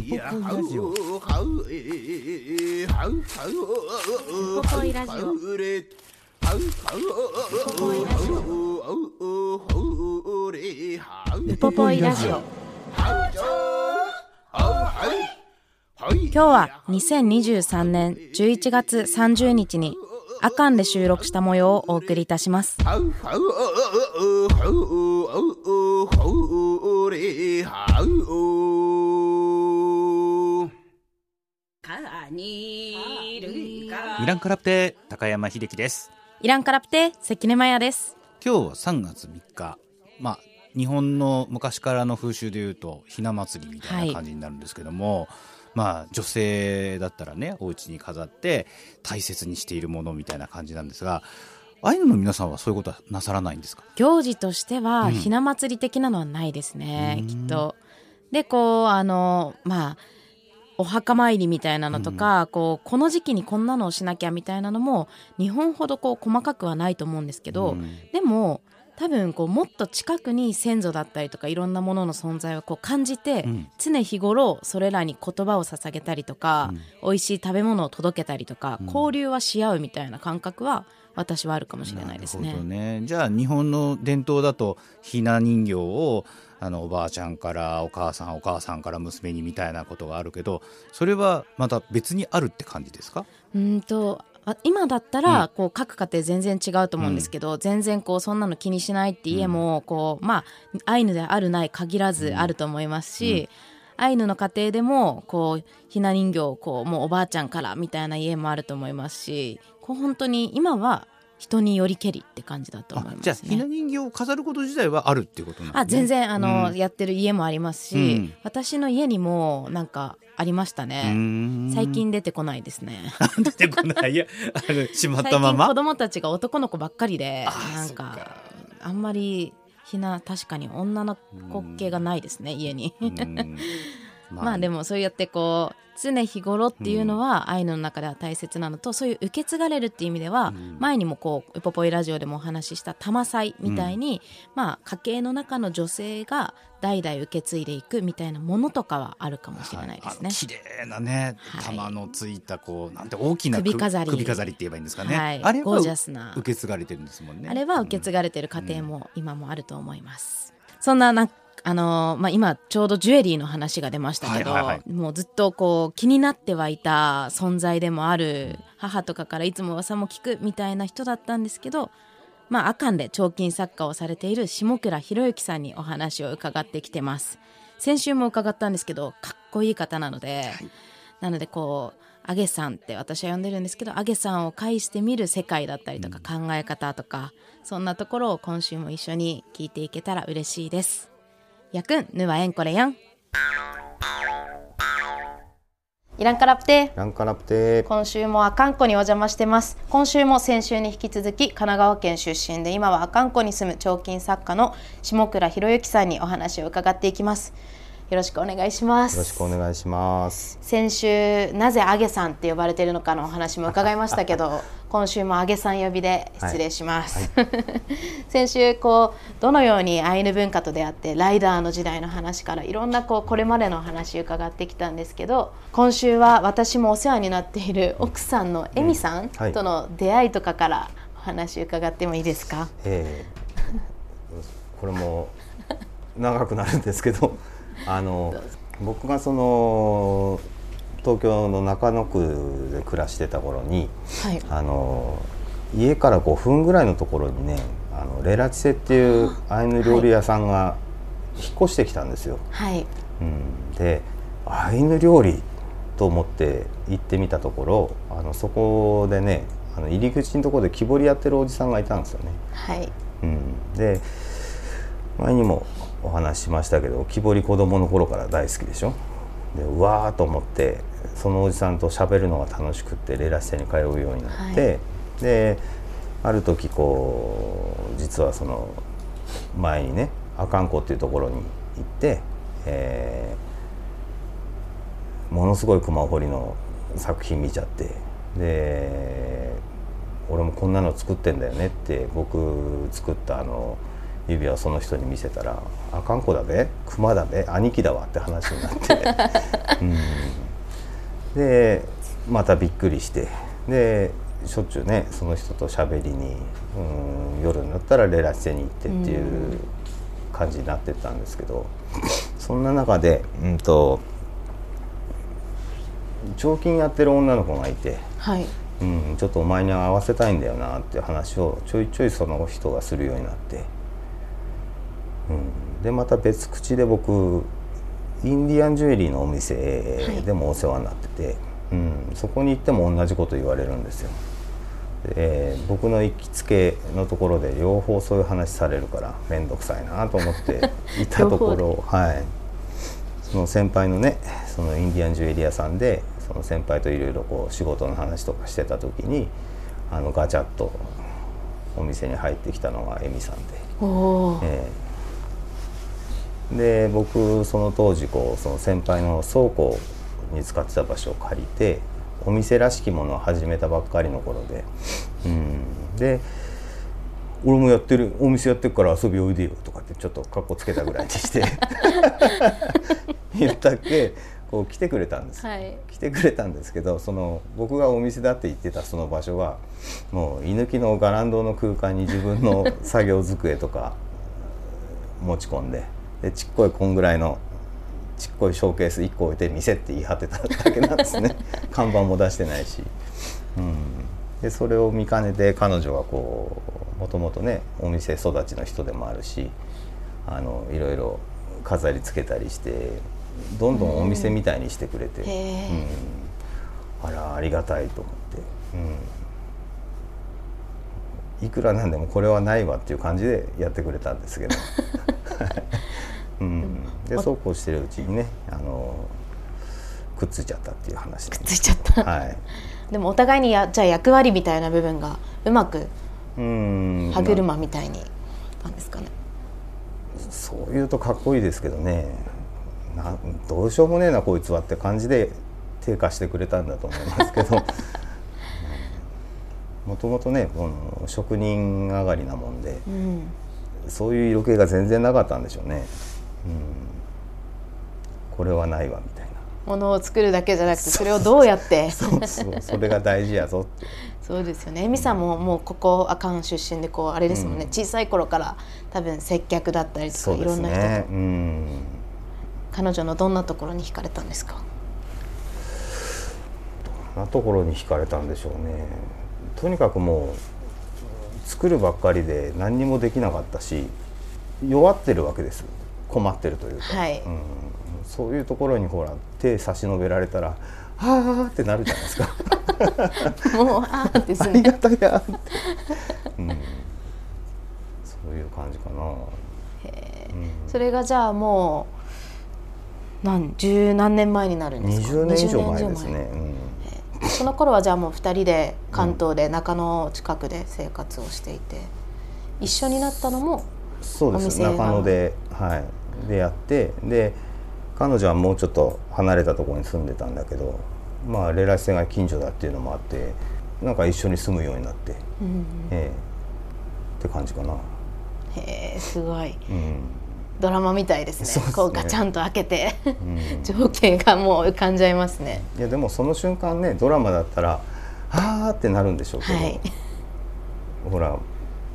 ウポポイラジオ。ウポポイラジオ。ウポポイラジオ。今日は2023年11月30日にアカンで収録した模様をお送りいたしますイランカラプテ高山秀樹です。イランカラプテ関根麻也です。今日は3月3日。まあ日本の昔からの風習でいうとひな祭りみたいな感じになるんですけども、まあ女性だったらねお家に飾って大切にしているものみたいな感じなんですがアイヌの皆さんはそういうことはなさらないんですか？行事としてはうん。ひな祭り的なのはないですね、うん。きっと。でこうあのまあお墓参りみたいなのとか、こうこの時期にこんなのをしなきゃみたいなのも日本ほどこう細かくはないと思うんですけど、うん。でも多分こうもっと近くに先祖だったりとかいろんなものの存在をこう感じて、うん。常日頃それらに言葉を捧げたりとか、美味しい食べ物を届けたりとか、うん。交流はし合うみたいな感覚は私はあるかもしれないですね。なるほど。ね。じゃあ日本の伝統だとひな人形をあのおばあちゃんからお母さんお母さんから娘にみたいなことがあるけどそれはまた別にあるって感じですか？うんとあ今だったら、こう各家庭全然違うと思うんですけど、全然こうそんなの気にしないって家も、こうまあアイヌであるない限らずあると思いますし、アイヌの家庭でもこうひな人形をこうもうおばあちゃんからみたいな家もあると思いますしこう本当に今は人によりけりって感じだと思いますね。じゃあひな人形を飾ること自体はあるっていうことなんですね。あ全然あの、うん。やってる家もありますし、うん。私の家にもなんかありましたうね。最近出てこないですね。出てこないいやあのしまっ最たまま。近子供たちが男の子ばっかりでなんかかあんまりひな確かに女の子系がないですね家に。うん。まあ でもそうやってこう常日頃っていうのはアイヌの中では大切なのとそういう受け継がれるっていう意味ではうん。前にもこうウポポイラジオでもお話しした玉祭みたいにまあ家計の中の女性が代々受け継いでいくみたいなものとかはあるかもしれないですね。綺麗なねはい。玉のついたこうなんて大きな首飾り。首飾りって言えばいいんですかね、はい。あれはゴージャスな。受け継がれてるんですもんね。あれは受け継がれてる家庭も今もあると思います。そんななあのーまあ、今ちょうどジュエリーの話が出ましたけど、はいはいはもうずっとこう気になってはいた存在でもある母とかからいつも噂も聞くみたいな人だったんですけど、まあ、アカンで彫金作家をされている下倉博之さんにお話を伺ってきてます。先週も伺ったんですけどかっこいい方なので、なのでこうアゲさんって私は呼んでるんですけどアゲさんを介してみる世界だったりとか考え方とか、そんなところを今週も一緒に聞いていけたら嬉しいですやくんぬはえんこれやん。イランカラプテ。ランカラプテ。今週も阿寒湖にお邪魔してます。今週も先週に引き続き神奈川県出身で今は阿寒湖に住む彫金作家の下倉博之さんにお話を伺っていきます。よろしくお願いします。よろしくお願いします。先週なぜアゲさんって呼ばれているのかのお話も伺いましたけど今週もアゲさん呼びで失礼します、先週こうどのようにアイヌ文化と出会ってライダーの時代の話からいろんなこうこれまでのお話伺ってきたんですけど今週は私もお世話になっている奥さんのエミさんはい。との出会いとかからお話伺ってもいいですか、えーこれも長くなるんですけど、あの僕がその東京の中野区で暮らしてた頃に、はい。あの家から5分ぐらいのところにね、あのレラチセっていうアイヌ料理屋さんが引っ越してきたんですよ。はい。うん、でアイヌ料理と思って行ってみたところあのそこでねあの入り口のところで木彫りやってるおじさんがいたんですよね。はい。うん、で前にもお話ししましたけど木彫り子供の頃から大好きでしょ。でうわーと思ってそのおじさんと喋るのが楽しくってレラシテに通うようになって、はい。である時こう実はその前にね阿寒湖っていうところに行って、えーものすごい熊掘りの作品見ちゃってで俺もこんなの作ってんだよねって僕作ったあの指輪をその人に見せたら「あかんこだべ？熊だべ？兄貴だわ」って話になって、うん、でまたびっくりしてでしょっちゅうねその人と喋りに、うん、夜になったらレラチェに行ってっていう感じになってったんですけどそんな中で、うん、と彫金やってる女の子がいて。はいうん、ちょっとお前に合わせたいんだよなっていう話をちょいちょいその人がするようになって、うん、でまた別口で僕インディアンジュエリーのお店でもお世話になってて、うん、そこに行っても同じこと言われるんですよ。で僕の行きつけのところで両方そういう話されるから面倒くさいなと思って いたところ、はい、その先輩のねそのインディアンジュエリー屋さんでその先輩といろいろこう仕事の話とかしてた時にあのガチャッとお店に入ってきたのがエミさんで、えで僕その当時こうその先輩の倉庫に使ってた場所を借りてお店らしきものを始めたばっかりの頃で、うん、で俺もやってるお店やってるから遊びおいでよとかってちょっとかっこつけたぐらいにして言ったっけ？こう来てくれたんです、はい。来てくれたんですけどその僕がお店だって言ってたその場所はもう居抜きのガランドの空間に自分の作業机とか持ち込んででちっこいこんぐらいのちっこいショーケース1個置いて店って言い張ってただけなんですね。看板も出してないし、うん、でそれを見かねて彼女がこうもともとねお店育ちの人でもあるしあのいろいろ飾りつけたりしてどんどんお店みたいにしてくれて、うん、あらありがたいと思って、うん、いくらなんでもこれはないわっていう感じでやってくれたんですけど、うん、でそうこうしてるうちにねあのくっついちゃったっていう話なんでついちゃった。はい。でもお互いにやじゃあ役割みたいな部分がうまくうん。歯車みたいになんですかね、そう言うとかっこいいですけどね。などうしようもねえなこいつはって感じで低下してくれたんだと思いますけど。もともとねこの職人上がりなもんでうん、そういう色気が全然なかったんでしょうね、うん、これはないわみたいな。ものを作るだけじゃなくてそれをどうやって？そうそう。それが大事やぞ。っ てそうですよね。エミさんももうここ阿寒出身でこうあれですもんね、うん。小さい頃から多分接客だったりとかそうですいろんな人と、ねうん。彼女のどんなところに惹かれたんですか？どんなところに惹かれたんでしょうね。とにかくもう作るばっかりで何にもできなかったし弱ってるわけです困ってるというか、はい。うん、そういうところにほら手差し伸べられたら「はあ」ってなるじゃないですか。もうああですありがね。たやって、うん、そういう感じかな、うん。それがじゃあもう何十何年前になるんですか？20年以上前20ですね、うん。その頃はじゃあもう二人で関東で中野近くで生活をしていて、一緒になったのもそうです。中野で,、はい、でやってで彼女はもうちょっと離れたところに住んでたんだけどまあレラシセが近所だっていうのもあってなんか一緒に住むようになって、うんええ。って感じかな、へえすごい。うん。ドラマみたいですね。ね。こうガチャンと開けて。うん、情景がもう浮かんじゃいますね。いやでもその瞬間ねドラマだったら「はあ」ってなるんでしょうけど、はい。ほら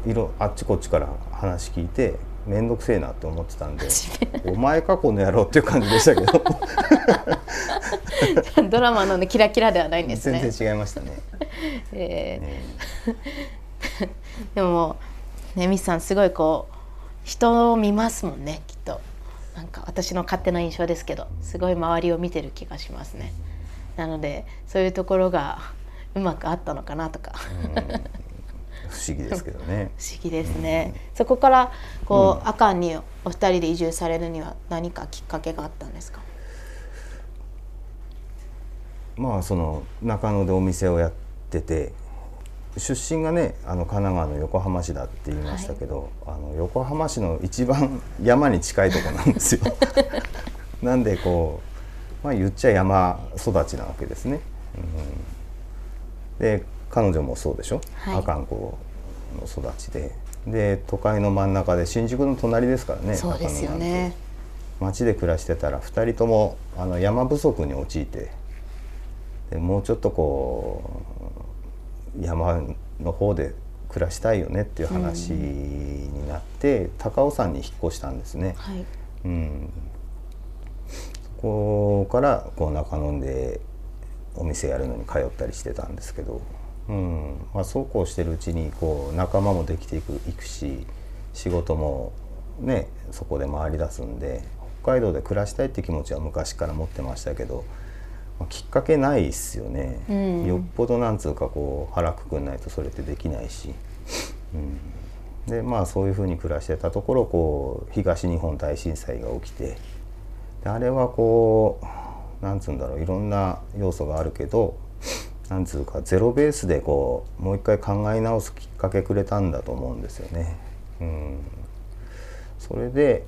色あっちこっちから話聞いて面倒くせえなって思ってたんで「お前かこの野郎」っていう感じでしたけど。ドラマの、ね、キラキラではないんですね。全然違いましたね。ええ。ーでもねミスさんすごいこう人を見ますもんねきっと。なんか私の勝手な印象ですけどすごい周りを見てる気がしますね。なのでそういうところがうまくあったのかなとか不思議ですけどね。不思議ですね。そこからこう、阿寒にお二人で移住されるには何かきっかけがあったんですか？まあその中野でお店をやってて出身がねあの神奈川の横浜市だって言いましたけど、あの横浜市の一番 山に近いとこなんですよ。なんでこう、まあ、言っちゃ山育ちなわけですね。うん、で彼女もそうでしょ、はい。阿寒湖の育ちで。で都会の真ん中で新宿の隣ですからねそうですよね。町で暮らしてたら2人ともあの山不足に陥ってでもうちょっとこう山の方で暮らしたいよねっていう話になって、高尾山に引っ越したんですね。はい。うん、そこからこう中野でお店やるのに通ったりしてたんですけど、うん。まあ、そうこうしてるうちにこう仲間もできていくいくし仕事もねそこで回り出すんで北海道で暮らしたいって気持ちは昔から持ってましたけど、まあ、きっかけないっすよね、うん。よっぽどなんつうかこう腹くくんないとそれってできないし。うん。でまあそういうふうに暮らしてたところこう東日本大震災が起きてであれはこうなんつうんだろういろんな要素があるけどなんつうかゼロベースでこうもう一回考え直すきっかけくれたんだと思うんですよね。うん、それで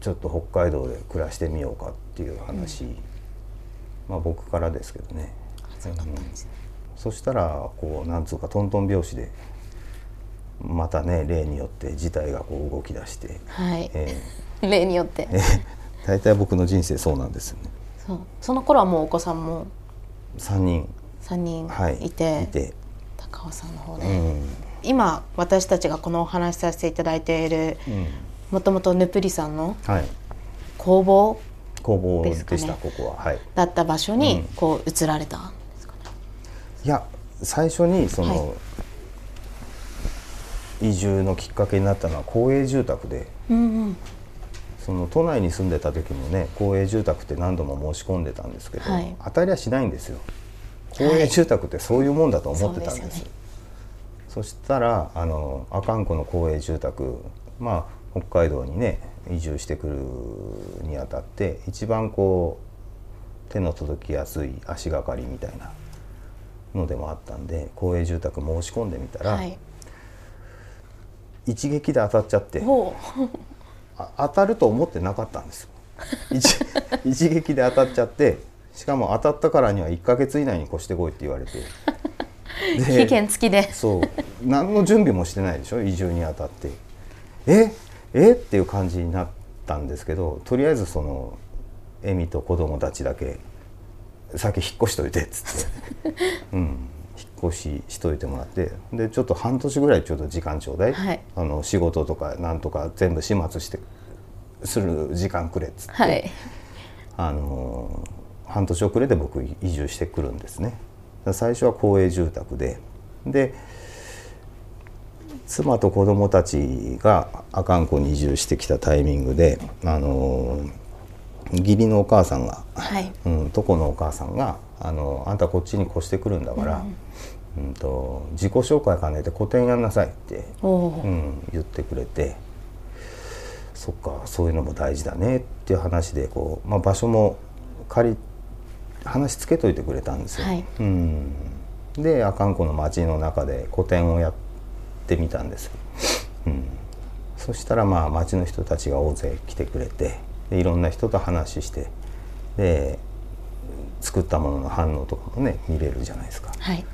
ちょっと北海道で暮らしてみようかっていう話、まあ僕からですけどね。そうだったんですね。そしたらこうなんつうかトントン拍子でまたね例によって事態がこう動き出して、はい。え 例によって。大体僕の人生そうなんですよね。そう。その頃はもうお子さんも。3人、3人はい、いて,、いて。高尾さんの方うで、ん。今私たちがこのお話しさせていただいているうん。もともとヌプリさんのはい、工房工房でした、ここは。はい、だった場所にうん。こう移られたんですかね、いや最初にその、はい。移住のきっかけになったのは公営住宅で。うんうんその都内に住んでた時もね公営住宅って何度も申し込んでたんですけど、はい。当たりはしないんですよ。公営住宅ってそういうもんだと思ってたんです,、そうですよね。そしたらあの阿寒湖の公営住宅まあ北海道にね移住してくるにあたって一番こう手の届きやすい足がかりみたいなのでもあったんで公営住宅申し込んでみたら、はい。一撃で当たっちゃって当たると思ってなかったんですよ。一一撃で当たっちゃってしかも当たったからには1ヶ月以内に越してこいって言われて。う期限付きで。そう。何の準備もしてないでしょ？移住にあたって。え？え？っていう感じになったんですけどとりあえずそのエミと子供たちだけ先引っ越しといてっつって、うん、引っ越ししといてもらってでちょっと半年ぐらいちょっと時間ちょうだい、はい。あの仕事とかなんとか全部始末してする時間くれっつって、はい。あの半年遅れで僕移住してくるんですね。最初は公営住宅で。で妻と子供たちが阿寒湖に移住してきたタイミングであの義理のお母さんが、はい。うん、床のお母さんがあの「あんたこっちに越してくるんだから、うんと自己紹介兼ねて個展やんなさい」ってうん、言ってくれてそっかそういうのも大事だねっていう話でこう、まあ、場所も借り話つけといてくれたんですよ。はいうん、で阿寒湖の町の中で個展をやってみたんですよ。うん、そしたらまあ町の人たちが大勢来てくれてでいろんな人と話してで作ったものの反応とかもね見れるじゃないですか。はい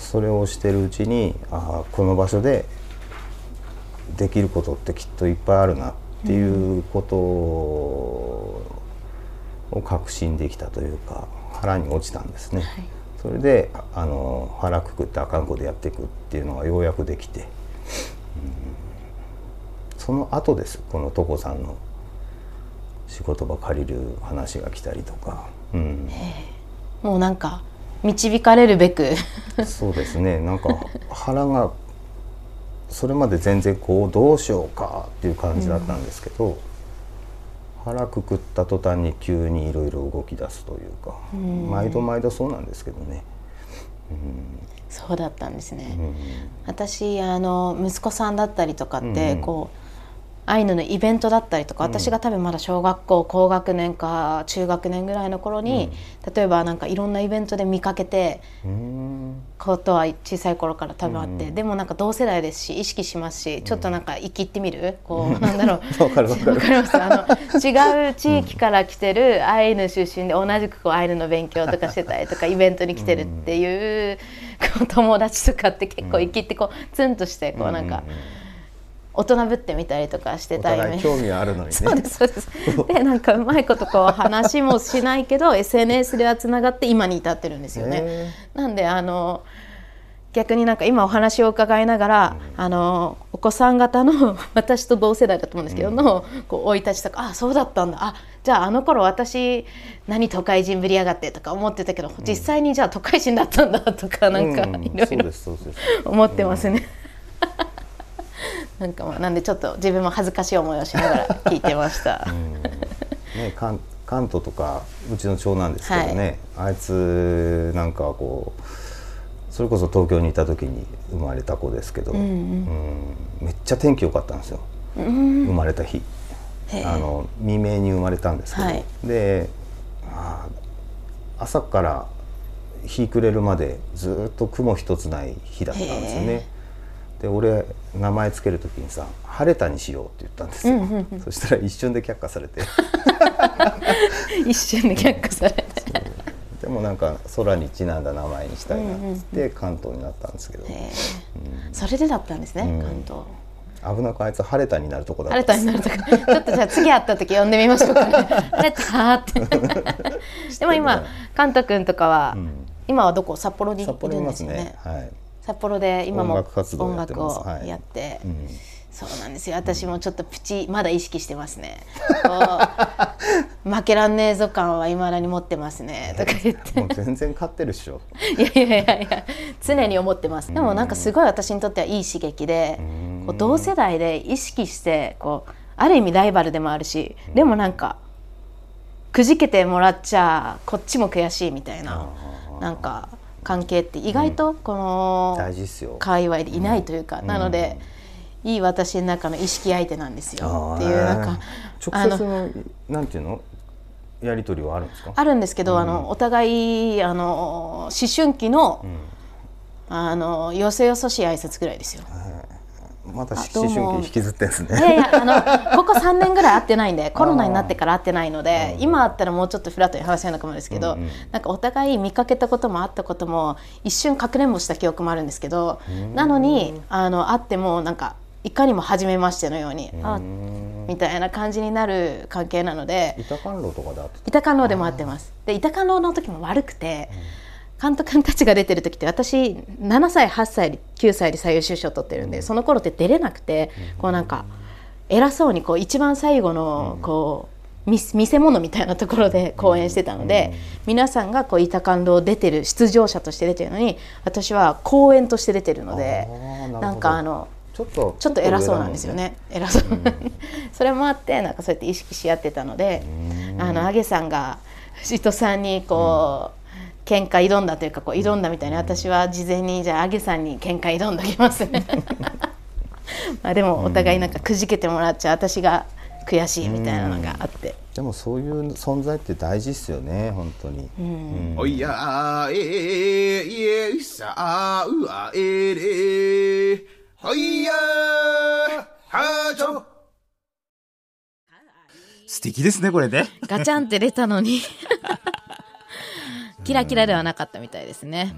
それをしてるうちにああこの場所でできることってきっといっぱいあるなっていうことを確信できたというか腹に落ちたんですね。はい。それであの腹くくってあかんこでやっていくっていうのがようやくできて、うん。その後ですこの床さんの仕事場借りる話が来たりとか、うん、もうなんか導かれるべく。そうですね。なんか腹がそれまで全然こうどうしようかっていう感じだったんですけど、腹くくった途端に急にいろいろ動き出すというか、毎度毎度そうなんですけどね。そうだったんですね、うん。私あの息子さんだったりとかって、うんうん。こうアイヌのイベントだったりとか、私が多分まだ小学校高学年か中学年ぐらいの頃に、例えばなんかいろんなイベントで見かけてうん。ことは小さい頃から多分あって、うん。でもなんか同世代ですし意識しますしちょっとなんか生きってみる、こうなんだろう。わかるわかる。わかります。あの違う地域から来てるアイヌ出身で同じくこうアイヌの勉強とかしてたりとか イベントに来てるっていう、友達とかって結構生きってこうツンとしてこうなんかうんうん大人ぶってみたりとかしておたり興味はあるのにね。そうですそうです。でなんかうまいことこう話もしないけど SNS ではつながって今に至ってるんですよね。へなんであの逆になんか今お話を伺いながら、あのお子さん方の 私と同世代だと思うんですけどの、こう生い立ちとかあそうだったんだ。あじゃああの頃私何都会人ぶりやがってとか思ってたけど、実際にじゃあ都会人だったんだとかなんかうん。いろいろ思ってますね。なんかまあなんでちょっと自分も恥ずかしい思いをしながら聞いてました。ね関関東とかうちの長男ですけどね、あいつなんかはこうそれこそ東京にいた時に生まれた子ですけど、うんめっちゃ天気良かったんですよ、生まれた日。あの未明に生まれたんですけど、はい。で朝から日暮れるまでずっと雲一つない日だったんですよね。で俺名前つける時にさ「晴れたにしよう」って言ったんですよ、そしたら一瞬で却下されて。一瞬で却下されて。でもなんか空にちなんだ名前にしたいなっつって関東になったんですけど、へえ。それでだったんですね、うん。関東。危なくあいつ晴れたになるとこだ晴れった。んですたになるとか、ちょっとじゃあ次会った時呼んでみましょうかね。晴れたーって。でも今、カント君とかは、ん。今はどこ？札幌にいるんですよね。はい、札幌で今も音楽活動音やってます。楽をはい。やって、うん。そうなんですよ。私もちょっとプチまだ意識してますね。負けらんねえぞ感はいまだに持ってますね。とか言って。もう全然勝ってるっしょ。いやいやいやいや常に思ってます。でもなんかすごい私にとってはいい刺激でこう同世代で意識してこうある意味ライバルでもあるしでもなんかくじけてもらっちゃこっちも悔しいみたいな。なんか関係って意外とこの界隈でいないというか、なので、いい私の中の意識相手なんですよっていうなんかあ直接ののなんていうの？やり取りはあるんですか？あるんですけど、あのお互いあの思春期の、あのよそよそしい挨拶ぐらいですよ。またあどう思も春期引きずってんですね。いやいやあのここ3年ぐらい会ってないんで コロナになってから会ってないので今会ったらもうちょっとフラットに話せるのかもですけど、うんうん。なんかお互い見かけたこともあったことも一瞬かくれんぼした記憶もあるんですけど、なのにあの会ってもなんかいかにも初めましてのように、あうん。みたいな感じになる関係なので板観路とかであって板観楼でも会ってます。で板観楼の時も悪くて、監督たちが出てる時って私7歳8歳9歳で最優秀賞取ってるんで、その頃って出れなくて、こうなんか偉そうにこう一番最後のこう、見見せ物みたいなところで公演してたので、皆さんがこう板観楼出てる出場者として出てるのに私は公演として出てるのでなんかあのちょっとちょっと偉そうなんですよね。偉そう、それもあってなんかそうやって意識し合ってたのであのアゲさんが藤戸さんにこう、喧嘩挑んだというかこう挑んだみたいに私は事前にじゃあアゲさんに喧嘩挑んどきますねまあでもお互いなんかくじけてもらっちゃ私が悔しいみたいなのがあって、でもそういう存在って大事っすよね本当に、うんおいやーえーいえいさあうあえれほいやーはちょ素敵ですねこれねガチャンって出たのにキラキラではなかったみたいですね、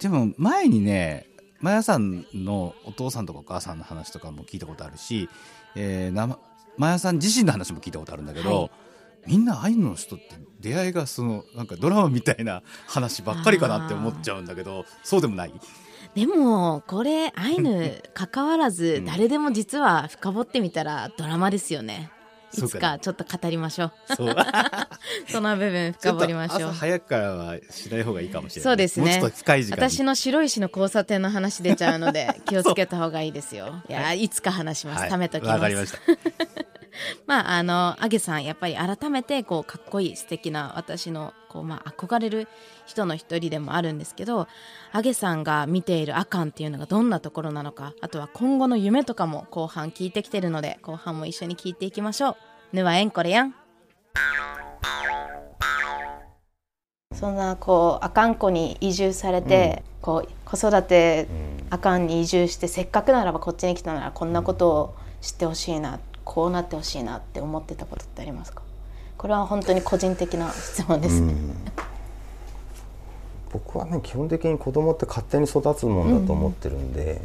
でも前にねマヤさんのお父さんとかお母さんの話とかも聞いたことあるし、えー、なまマヤさん自身の話も聞いたことあるんだけど、はい。みんなアイヌの人って出会いがそのなんかドラマみたいな話ばっかりかなって思っちゃうんだけどそうでもない？でもこれアイヌ関わらず誰でも実は深掘ってみたらドラマですよねいつかかちょっと語りましょう。そう。その部分深掘りましょう。朝早くからはしない方がいいかもしれない。そうですね。私の白石の交差点の話出ちゃうので気をつけた方がいいですよ。い。やいつか話します、はい。貯めときます。わかりました まああのアゲさんやっぱり改めてこうかっこいい素敵な私のこうまあ憧れる人の一人でもあるんですけどアゲさんが見ているアカンっていうのがどんなところなのかあとは今後の夢とかも後半聞いてきてるので後半も一緒に聞いていきましょう。ぬはえんこれやん。そんなこう阿寒湖に移住されて、こう子育て阿寒に移住してせっかくならばこっちに来たならこんなことを知ってほしいなこうなってほしいなって思ってたことってありますか？これは本当に個人的な質問ですね。僕はね基本的に子供って勝手に育つもんだと思ってるんで、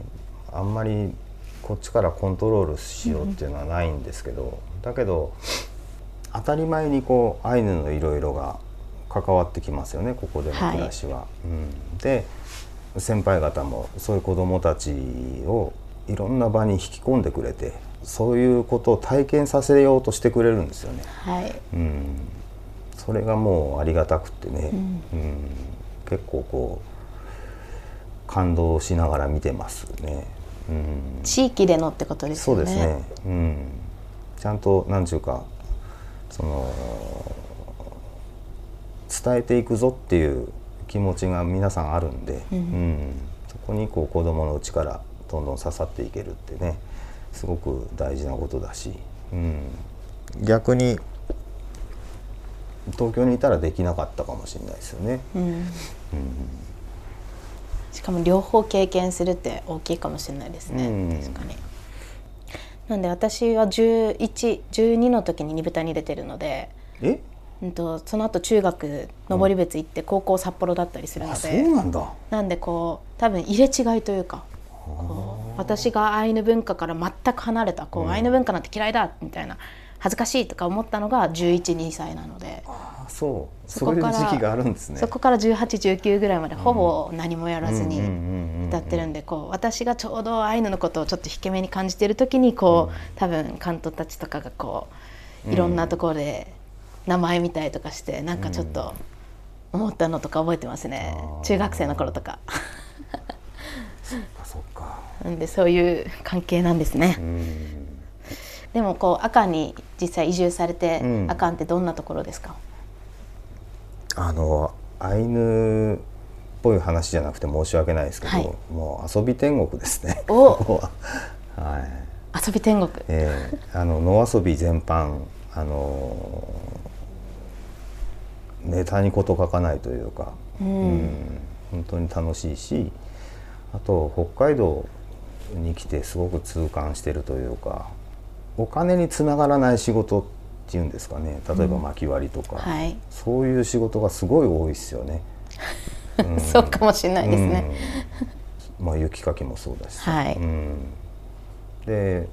あんまりこっちからコントロールしようっていうのはないんですけど、だけど当たり前にこうアイヌのいろいろが関わってきますよねここでの暮らしは。うん、で先輩方もそういう子どもたちをいろんな場に引き込んでくれてそういうことを体験させようとしてくれるんですよね。はい、うん、それがもうありがたくってね、うん。結構こう感動しながら見てますね。うん、地域でのってことですよね。そうですね、うん、ちゃんと何ちゅうかその伝えていくぞっていう気持ちが皆さんあるんで、うん。そこにこう子どものうちからどんどん刺さっていけるってねすごく大事なことだし、うん、逆に東京にいたらできなかったかもしれないですよね。うん。しかも両方経験するって大きいかもしれないですね、うん。確かに。なんで私は1112の時に二豚に出てるので、え？うん、とその後中学登別行って高校札幌だったりするのあそうで、なんだ。なんでこう多分入れ違いというか私がアイヌ文化から全く離れたこう、アイヌ文化なんて嫌いだみたいな恥ずかしいとか思ったのが112歳なので。あそう。そこから時期があるんですね。そこから1819ぐらいまでほぼ何もやらずにうんうんうんうんうん。歌ってるんでこう私がちょうどアイヌのことをちょっと引け目に感じてる時にこう多分関東たちとかがこういろんなところで名前見たりとかしてなんかちょっと思ったのとか覚えてますね。中学生の頃とか。あそっか。なんでそういう関係なんですねう。ん。でもこう阿寒に実際移住されてうん阿寒ってどんなところですか？あのアイヌっぽい話じゃなくて申し訳ないですけど、はいもう遊び天国ですね。ははい。遊び天国。えー、あの野遊び全般あのネタに事書かないというか、うん本当に楽しいしあと北海道に来てすごく痛感してるというかお金につながらない仕事っていうんですかね。例えば薪割りとか、はい。そういう仕事がすごい多いですよね。う んそうかもしれないですね。うん。まあ雪かきもそうだしさ、はい。うん。で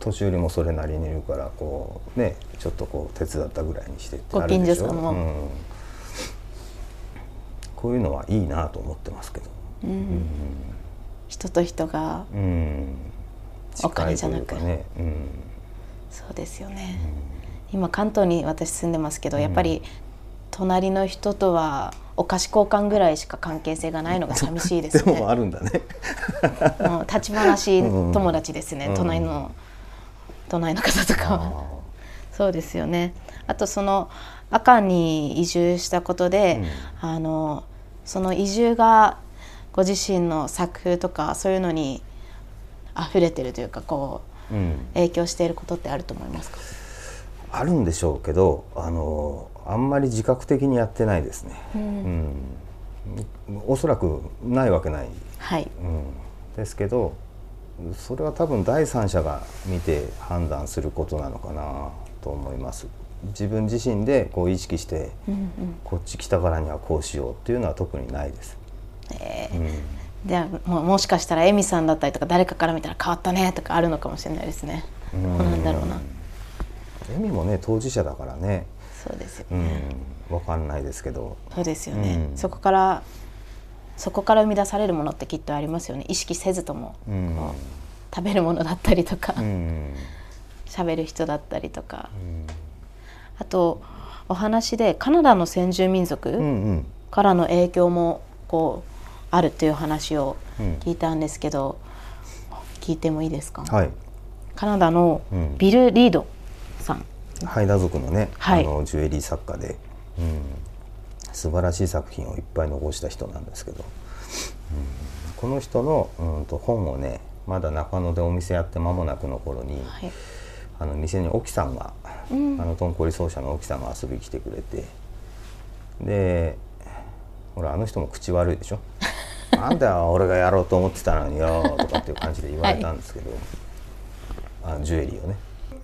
年寄りもそれなりにいるからこうねちょっとこう手伝ったぐらいにしてってあるでこういうのはいいなと思ってますけど、人と人がうん、お金じゃなく。そうですよね、今関東に私住んでますけど、やっぱり隣の人とはお菓子交換ぐらいしか関係性がないのが寂しいですでね。もあるんだね。も う立ち話うん。友達ですね、うん。隣の隣の方とかは、あそうですよね。あとその阿寒に移住したことで、あのその移住がご自身の作風とかそういうのに溢れてるというかこうーうん。影響していることってあると思いますか？あるんでしょうけどあのあんまり自覚的にやってないですね、うん。おそらくないわけない、はい。うん、ですけどそれは多分第三者が見て判断することなのかなと思います。自分自身でこう意識して、こっち来たからにはこうしようっていうのは特にないです、じゃあももしかしたらエミさんだったりとか誰かから見たら変わったねとかあるのかもしれないですね。うん。なんだろうな。エミもね当事者だからね。そうですようね。ん。わかんないですけど。そうですよね、うん。そこからそこから生み出されるものってきっとありますよね。意識せずとも、うん。食べるものだったりとか。うん。喋、る人だったりとか、あとお話でカナダの先住民族、うんうん。からの影響もこうあるという話をうん聞いたんですけど、聞いてもいいですか、はい。カナダのうん。ビル・リードさん。ハイダ族のね、はい。あのジュエリー作家で、うん、素晴らしい作品をいっぱい残した人なんですけど、うん。この人の、うん、と本をねまだ中野でお店やって間もなくの頃に、はい。あの店に沖さんが、うん。あのトンコリ奏者の沖さんが遊びに来てくれて。でほらあの人も口悪いでしょ？なんだよ俺がやろうと思ってたのによとかっていう感じで言われたんですけど、あジュエリーをね。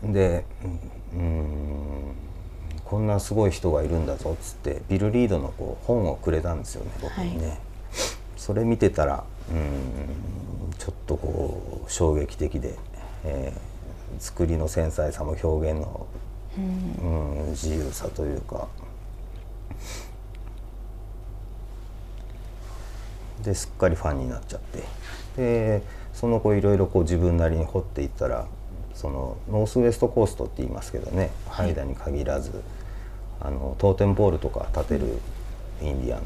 でうんうんこんなすごい人がいるんだぞっつってビル・リードのこう本をくれたんですよね僕にね、それ見てたらうんちょっとこう衝撃的で、えー作りの繊細さも表現の、うん、自由さというかですっかりファンになっちゃって。でその後いろいろこう自分なりに掘っていったらそのノースウエストコーストって言いますけどね、ハイダに限らずあのトーテンポールとか建てるインディアン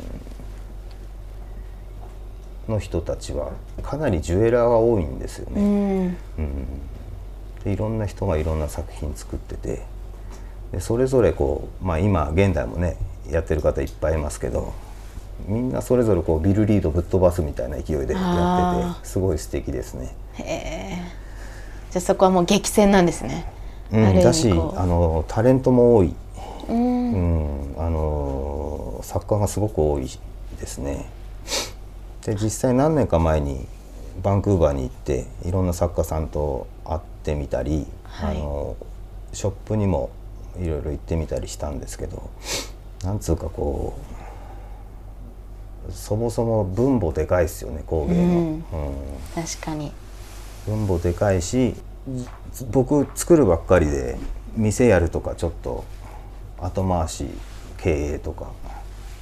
の人たちはかなりジュエラーが多いんですようね。ん。でいろんな人がいろんな作品作っててでそれぞれこう、まあ、今現代もねやってる方いっぱいいますけどみんなそれぞれこうビル・リードぶっ飛ばすみたいな勢いでやあっててすごい素敵ですね。へえじゃあそこはもう激戦なんですね、うん、だしあのタレントも多い、うん。うん、あの作家がすごく多いですね。で実際何年か前にバンクーバーに行っていろんな作家さんと会ってみたり、はい。あのショップにもいろいろ行ってみたりしたんですけどなんつうかこうそもそも分母でかいですよね工芸の。うん。うん。確かに。分母でかいし僕作るばっかりで店やるとかちょっと後回し経営とか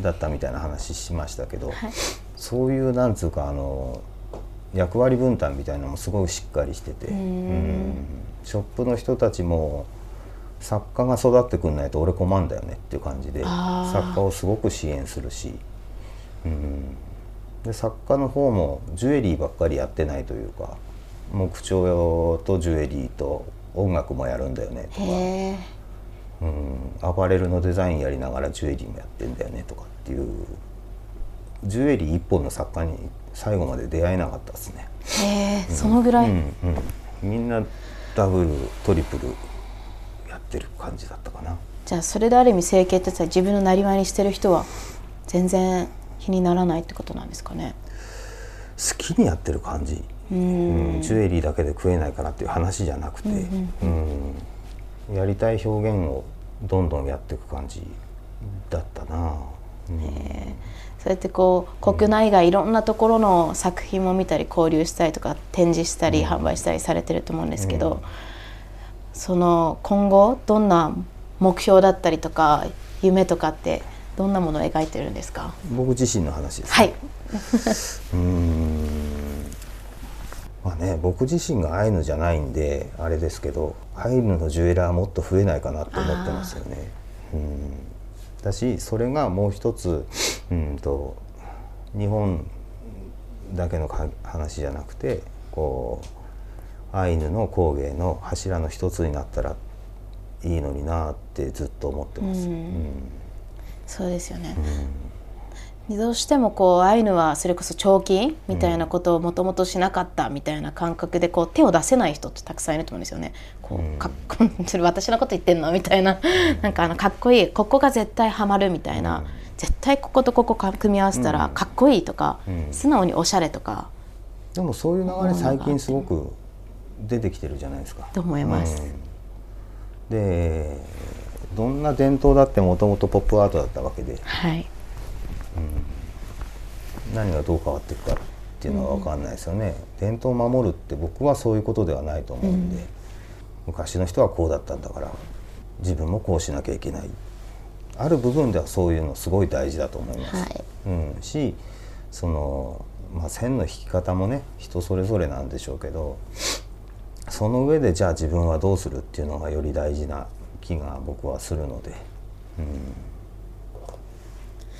だったみたいな話しましたけど、はい。そういうなんつうかあの役割分担みたいなのもすごいしっかりしてて、んうん。ショップの人たちも作家が育ってくんないと俺困んだよねっていう感じで作家をすごく支援するし、うん、で作家の方もジュエリーばっかりやってないというか木彫とジュエリーと音楽もやるんだよねとか、うん、アパレルのデザインやりながらジュエリーもやってんだよねとかっていうジュエリー一本の作家に最後まで出会えなかったですね。へえそのぐらい、うんうん、みんなダブルトリプルやってる感じだったかな。じゃあそれである意味整形ってさ自分のなりわいにしてる人は全然気にならないってことなんですかね？好きにやってる感じ、ううん。んジュエリーだけで食えないからっていう話じゃなくて、うんやりたい表現をどんどんやっていく感じだったな。うんそうやってこう国内外いろんなところの作品も見たり交流したりとか展示したり販売したりされてると思うんですけど、その今後どんな目標だったりとか夢とかってどんなものを描いてるんですか？僕自身の話です、はい、うーん。まあね僕自身がアイヌじゃないんであれですけどアイヌのジュエラーもっと増えないかなと思ってますよね。うん。だしそれがもう一つうんと日本だけのか話じゃなくてこうアイヌの工芸の柱の一つになったらいいのになってずっと思ってます。うん。うんそうですよね、どうしてもこうアイヌはそれこそ彫金みたいなことをもともとしなかったみたいな感覚でこう手を出せない人ってたくさんいると思うんですよね。こうん。うかっこそれ私のこと言ってんのみたいな。なんかあのかっこいいここが絶対ハマるみたいな、うん。絶対こことここか組み合わせたらうん。かっこいいとか、うん。素直におしゃれとか。でもそういう流れ最近すごく出てきてるじゃないですか。と思います。うん。でどんな伝統だってもともとポップアートだったわけで。はい、何がどう変わっていくかっていうのは分かんないですよね。伝統を守るって僕はそういうことではないと思うんで、昔の人はこうだったんだから自分もこうしなきゃいけない。ある部分ではそういうのすごい大事だと思います。はい。うん、しその、まあ、線の引き方もね人それぞれなんでしょうけどその上でじゃあ自分はどうするっていうのがより大事な気が僕はするので、うん。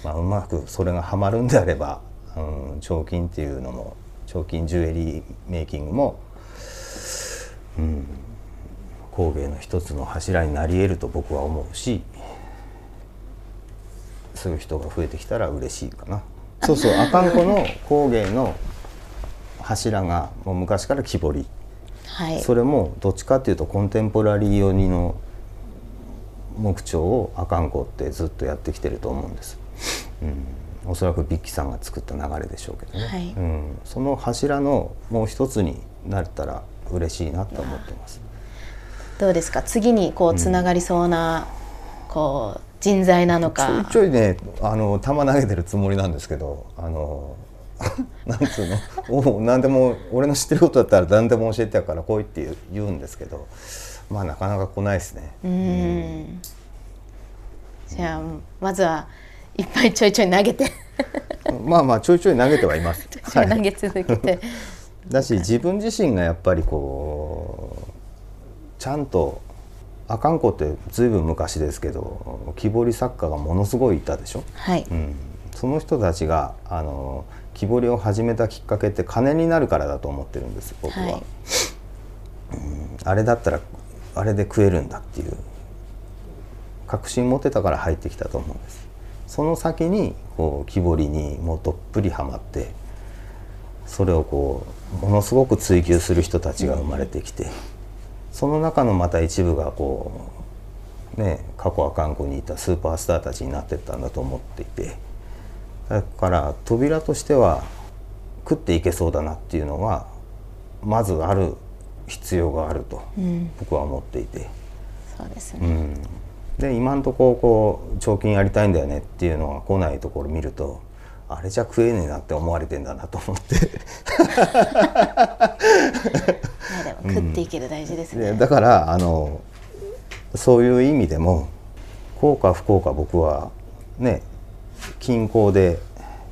まあ、うまくそれがはまるんであれば、うん、彫金っていうのも彫金ジュエリーメイキングも、うん、工芸の一つの柱になり得ると僕は思うしそういう人が増えてきたら嬉しいかな。そうそう阿寒湖の工芸の柱がもう昔から木彫り、はい。それもどっちかっていうとコンテンポラリー寄りの木彫を阿寒湖ってずっとやってきてると思うんです。うん、おそらくビッキさんが作った流れでしょうけどね、はい。うん、その柱のもう一つになれたら嬉しいなと思ってます。どうですか？次にこうつながりそうな、こう人材なのちょいかちょいねあの球投げてるつもりなんですけどあの なんつうの？お何でも俺の知ってることだったら何でも教えてやから来いって言うんですけどまあなかなか来ないですね。うん。じゃあまずはいっぱいちょいちょい投げて。まあまあちょいちょい投げてはいます。はい投げ続けて、だし自分自身がやっぱりこうちゃんと阿寒湖ってずいぶん昔ですけど木彫り作家がものすごいいたでしょ？はい、うん、その人たちがあの木彫りを始めたきっかけって金になるからだと思ってるんです僕は、はい。あれだったらあれで食えるんだっていう。確信持てたから入ってきたと思うんです。その先にこう木彫りにもうどっぷりはまってそれをこうものすごく追求する人たちが生まれてきてその中のまた一部がこうね過去は韓国にいたスーパースターたちになってったんだと思っていてだから扉としては食っていけそうだなっていうのはまずある必要があるとうん、僕は思っていて、そうですね、うん、で今んとここう彫金やりたいんだよねっていうのが来ないところ見るとあれじゃ食えねえなって思われてんだなと思って。まあでも食っていける大事ですね、でだからあのそういう意味でも幸か不幸か僕はね近郊で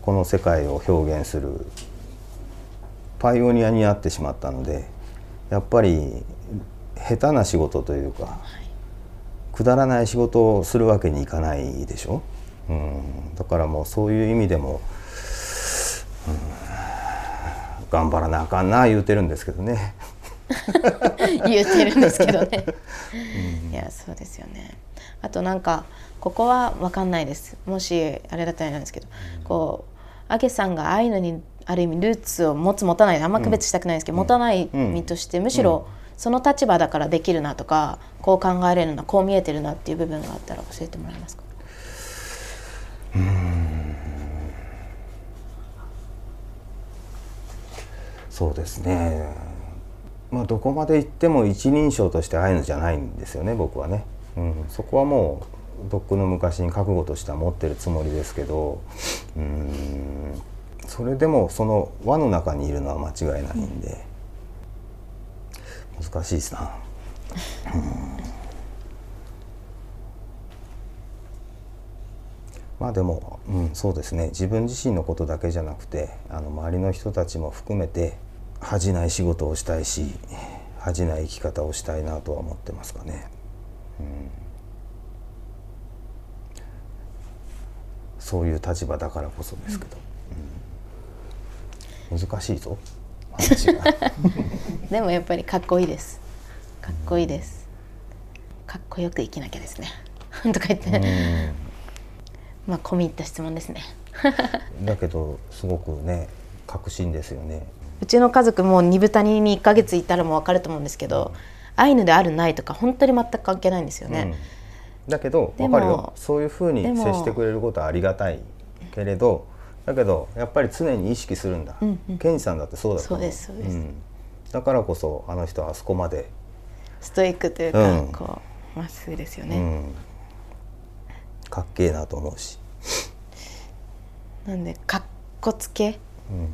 この世界を表現するパイオニアになってしまったのでやっぱり下手な仕事というか、くだらない仕事をするわけにいかないでしょ、うん、だからもうそういう意味でも、うん頑張らなあかんな言うてるんですけどね。言ってるんですけどね、いやそうですよね。あとなんかここは分かんないです。もしあれだったらなんですけど、こうあげさんがああいうのにある意味ルーツを持つ持たないあんま区別したくないですけど、持たない身として、むしろその立場だからできるなとかこう考えれるなこう見えてるなっていう部分があったら教えてもらえますか？そうですね。まあどこまで行っても一人称としてアイヌじゃないんですよね僕はね、うん、そこはもうとっくの昔に覚悟としては持ってるつもりですけどうんそれでもその輪の中にいるのは間違いないんで、難しいですな。まあでも、うん、そうですね。自分自身のことだけじゃなくてあの周りの人たちも含めて恥じない仕事をしたいし恥じない生き方をしたいなとは思ってますかね。うん、そういう立場だからこそですけど、うん。難しいぞ。でもやっぱりかっこいいです。かっこいいです。かっこよく生きなきゃですね。とか言って、まあ込み入った質問ですね。う んだけどすごくね確信ですよね。うちの家族も二豚に1ヶ月いたらもう分かると思うんですけど、アイヌであるないとか本当に全く関係ないんですよね、うん。だけど分かるよ。そういうふうに接してくれることはありがたいけれどだけどやっぱり常に意識するんだ、うんうん。ケンジさんだってそうだと思そうですそうです。ん。だからこそあの人はあそこまで、ストイックというか、うん。こうまっすぐですよね、うん、かっけえなと思うし、なんでかっこつけうん。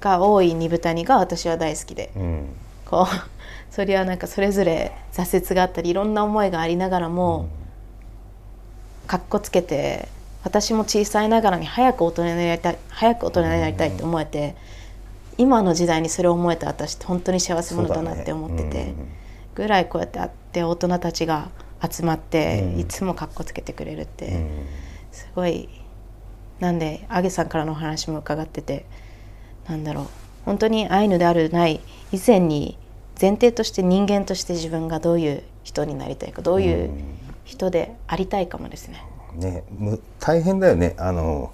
が多い二豚にが私は大好きで。うん。こうそれはなんかそれぞれ挫折があったりいろんな思いがありながらも、かっこつけて私も小さいながらに早く大人になりたい早く大人になりたいって思えて、今の時代にそれを思えた私って本当に幸せ者だなって思ってて、ぐらいこうやってあって大人たちが集まって、うん。いつもかっこつけてくれるって、うん。うんすごいなんでアゲさんからのお話も伺っててなんだろう本当にアイヌであるない以前に前提として人間として自分がどういう人になりたいかどういう人でありたいかもですね。ねむ大変だよね。あの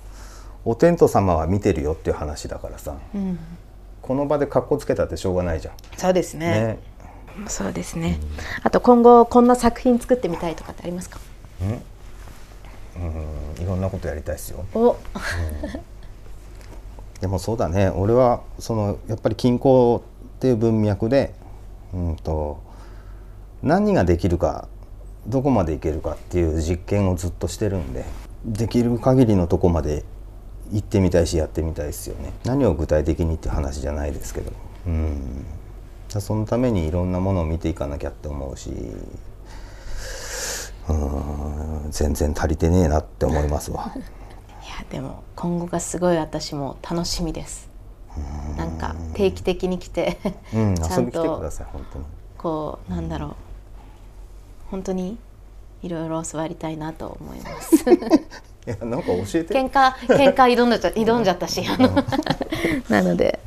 お天道様は見てるよっていう話だからさ、うん、この場で格好つけたってしょうがないじゃん。そうですね。ね。そうですね。あと今後こんな作品作ってみたいとかってありますか？うん。いろんなことやりたいですよ。お、でもそうだね。俺はそのやっぱり均衡っていう文脈で、うん、と何ができるかどこまでいけるかっていう実験をずっとしてるんでできる限りのとこまで行ってみたいしやってみたいですよね何を具体的にって話じゃないですけどうんだそのためにいろんなものを見ていかなきゃって思うしうん全然足りてねえなって思いますわ。いやでも今後がすごい私も楽しみです。なんか定期的に来てうん、ちゃん遊び来てくだとさい本当に。こうなんだろう本当にいろいろ教わりたいなと思います。いやなんか教えて。喧嘩喧嘩挑んだ挑んじゃったしあのなので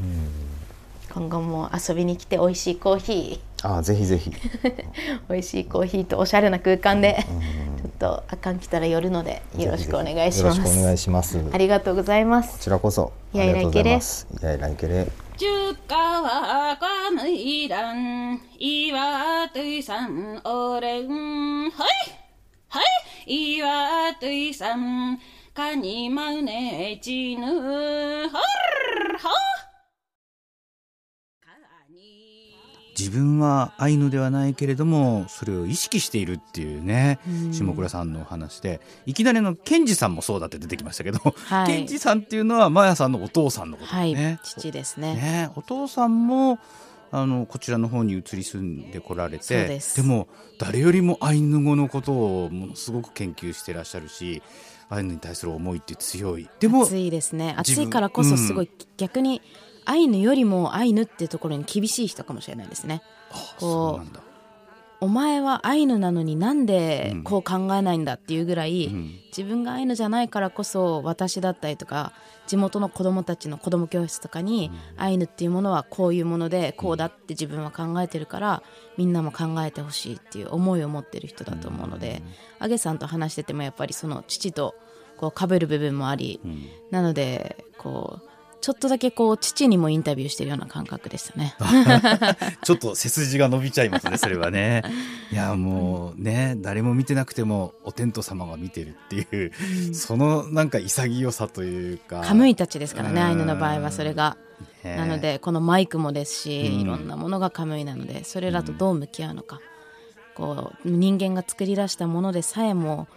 今後も遊びに来て美味しいコーヒあぜひぜひ。ー美味しいコーヒーとおしゃれな空間でちょっとあかん来たら寄るのでよろしくお願いします。よろしくお願いします。ありがとうございます。こちらこそ。いやいらいけれ。ありがとうございわと。いさん、おれん。はいはいけれ。Chúc cao 自分はアイヌではないけれどもそれを意識しているっていうね下倉さんのお話でいきなりのケンジさんもそうだって出てきましたけど、はい。ケンジさんっていうのはマヤさんのお父さんのことはい、ね。父ですね。ね。お父さんもあのこちらの方に移り住んでこられてです。も誰よりもアイヌ語のことをものすごく研究してらっしゃるしアイヌに対する思いって強い。でも暑いですね。自分暑いからこそすごい、逆にアイヌよりもアイヌってところに厳しい人かもしれないですね。あこうそうなんだ、お前はアイヌなのになんでうん。こう考えないんだっていうぐらい、うん。自分がアイヌじゃないからこそ私だったりとか地元の子供たちの子供教室とかに、アイヌっていうものはこういうものでこうだって自分は考えてるからみんなも考えてほしいっていう思いを持ってる人だと思うので、アゲさんと話しててもやっぱりその父とこう被る部分もあり、ん。なのでこうちょっとだけこう父にもインタビューしてるような感覚でしたね。ちょっと背筋が伸びちゃいますね、それはね。いや、もうね、誰も見てなくても、お天道様が見てるっていう、そのなんか潔さというか。カムイたちですからね、うんアイヌの場合はそれが。ねなのでこのマイクもですし、うんいろんなものがカムイなのでそれらとどう向き合うのか、こう人間が作り出したものでさえも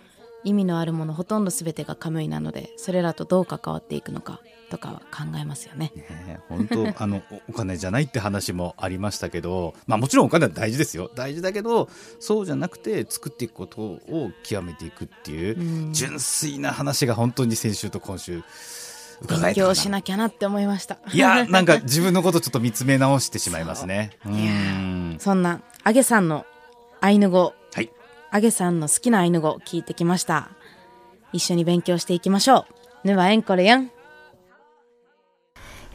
意味のあるものほとんど全てがカムイなのでそれらとどう関わっていくのかとかは考えますよね。ね本当 あのおお金じゃないって話もありましたけど、まあ、もちろんお金は大事ですよ大事だけどそうじゃなくて作っていくことを極めていくっていう、うん純粋な話が本当に先週と今週伺勉強しなきゃなって思いました。いや なんか自分のことちょっと見つめ直してしまいますね。うんそんなアゲさんのアイヌ語はいアゲさんの好きなアイヌ語聞いてきました。一緒に勉強していきましょう。ぬはえんこれやん。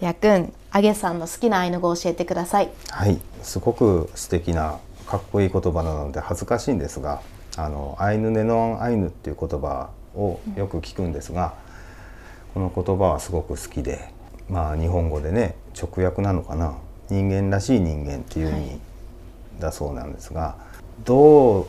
やくん、アゲさんの好きなアイヌ語を教えてください。はい、すごく素敵なかっこいい言葉なので恥ずかしいんですが、あのアイヌネノンアイヌっていう言葉をよく聞くんですが、この言葉はすごく好きで、まあ日本語でね直訳なのかな、人間らしい人間っていう意味だそうなんですが、どう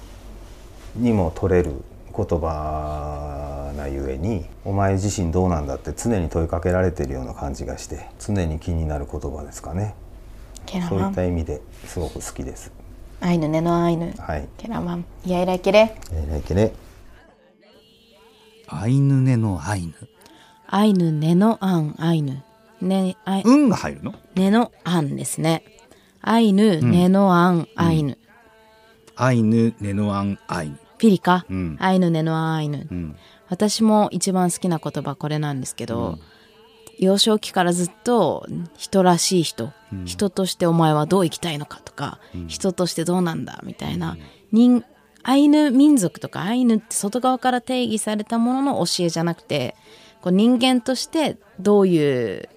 にも取れる言葉なゆえにお前自身どうなんだって常に問いかけられているような感じがして常に気になる言葉ですかね。そういケラマン。った意味ですごく好きです。アイヌネノアイヌ。はい。ケラマン。いやいらいけれ。えー、来ね。アイヌネのアイヌアイヌネノアンアイヌ。ね、アイ運が入るの？ネノアンですね。アイヌネノアンアイヌ。アイヌネノアンアイヌピリカ、うんアイヌネノアンアイヌ。うん私も一番好きな言葉これなんですけど、幼少期からずっと人らしい人、人としてお前はどう生きたいのかとか、人としてどうなんだみたいな、人アイヌ民族とかアイヌって外側から定義されたものの教えじゃなくてこう人間としてどういう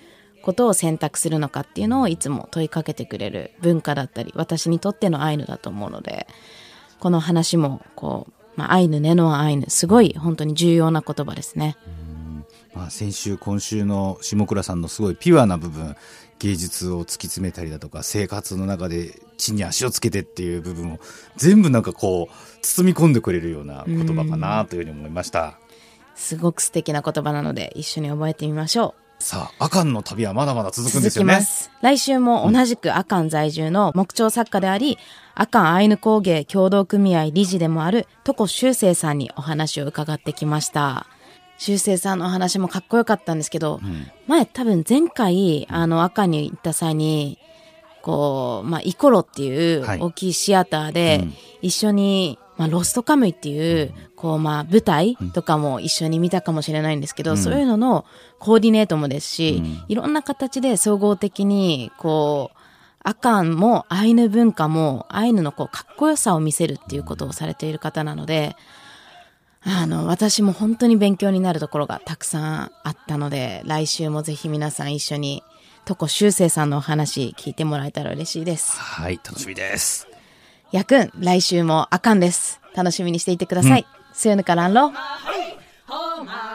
ことを選択するのかっていうのをいつも問いかけてくれる文化だったり私にとってのアイヌだと思うのでこの話もこう、まあ、アイヌねのアイヌすごい本当に重要な言葉ですね。まあ、先週今週の下倉さんのすごいピュアな部分芸術を突き詰めたりだとか生活の中で地に足をつけてっていう部分を全部なんかこう包み込んでくれるような言葉かなというふうに思いました。すごく素敵な言葉なので一緒に覚えてみましょうさあアカンの旅はまだまだ続くん続ですよね。きます。来週も同じくアカン在住の木彫作家であり、アカンアイヌ工芸協同組合理事でもある床修正さんにお話を伺ってきました。修正さんのお話もかっこよかったんですけど、前多分前回あのアカンに行った際にこう、まあ、イコロっていうはい。大きいシアターでうん。一緒に、まあ、ロストカムイっていう、こうまあ舞台とかも一緒に見たかもしれないんですけど、うん。そういうののコーディネートもですし、うん。いろんな形で総合的にこうアカンもアイヌ文化もアイヌのこうかっこよさを見せるっていうことをされている方なのであの私も本当に勉強になるところがたくさんあったので来週もぜひ皆さん一緒に床修正さんのお話聞いてもらえたら嬉しいです。はい楽しみですやくん、来週もあかんです。楽しみにしていてください。せ、すよぬからんろ。はい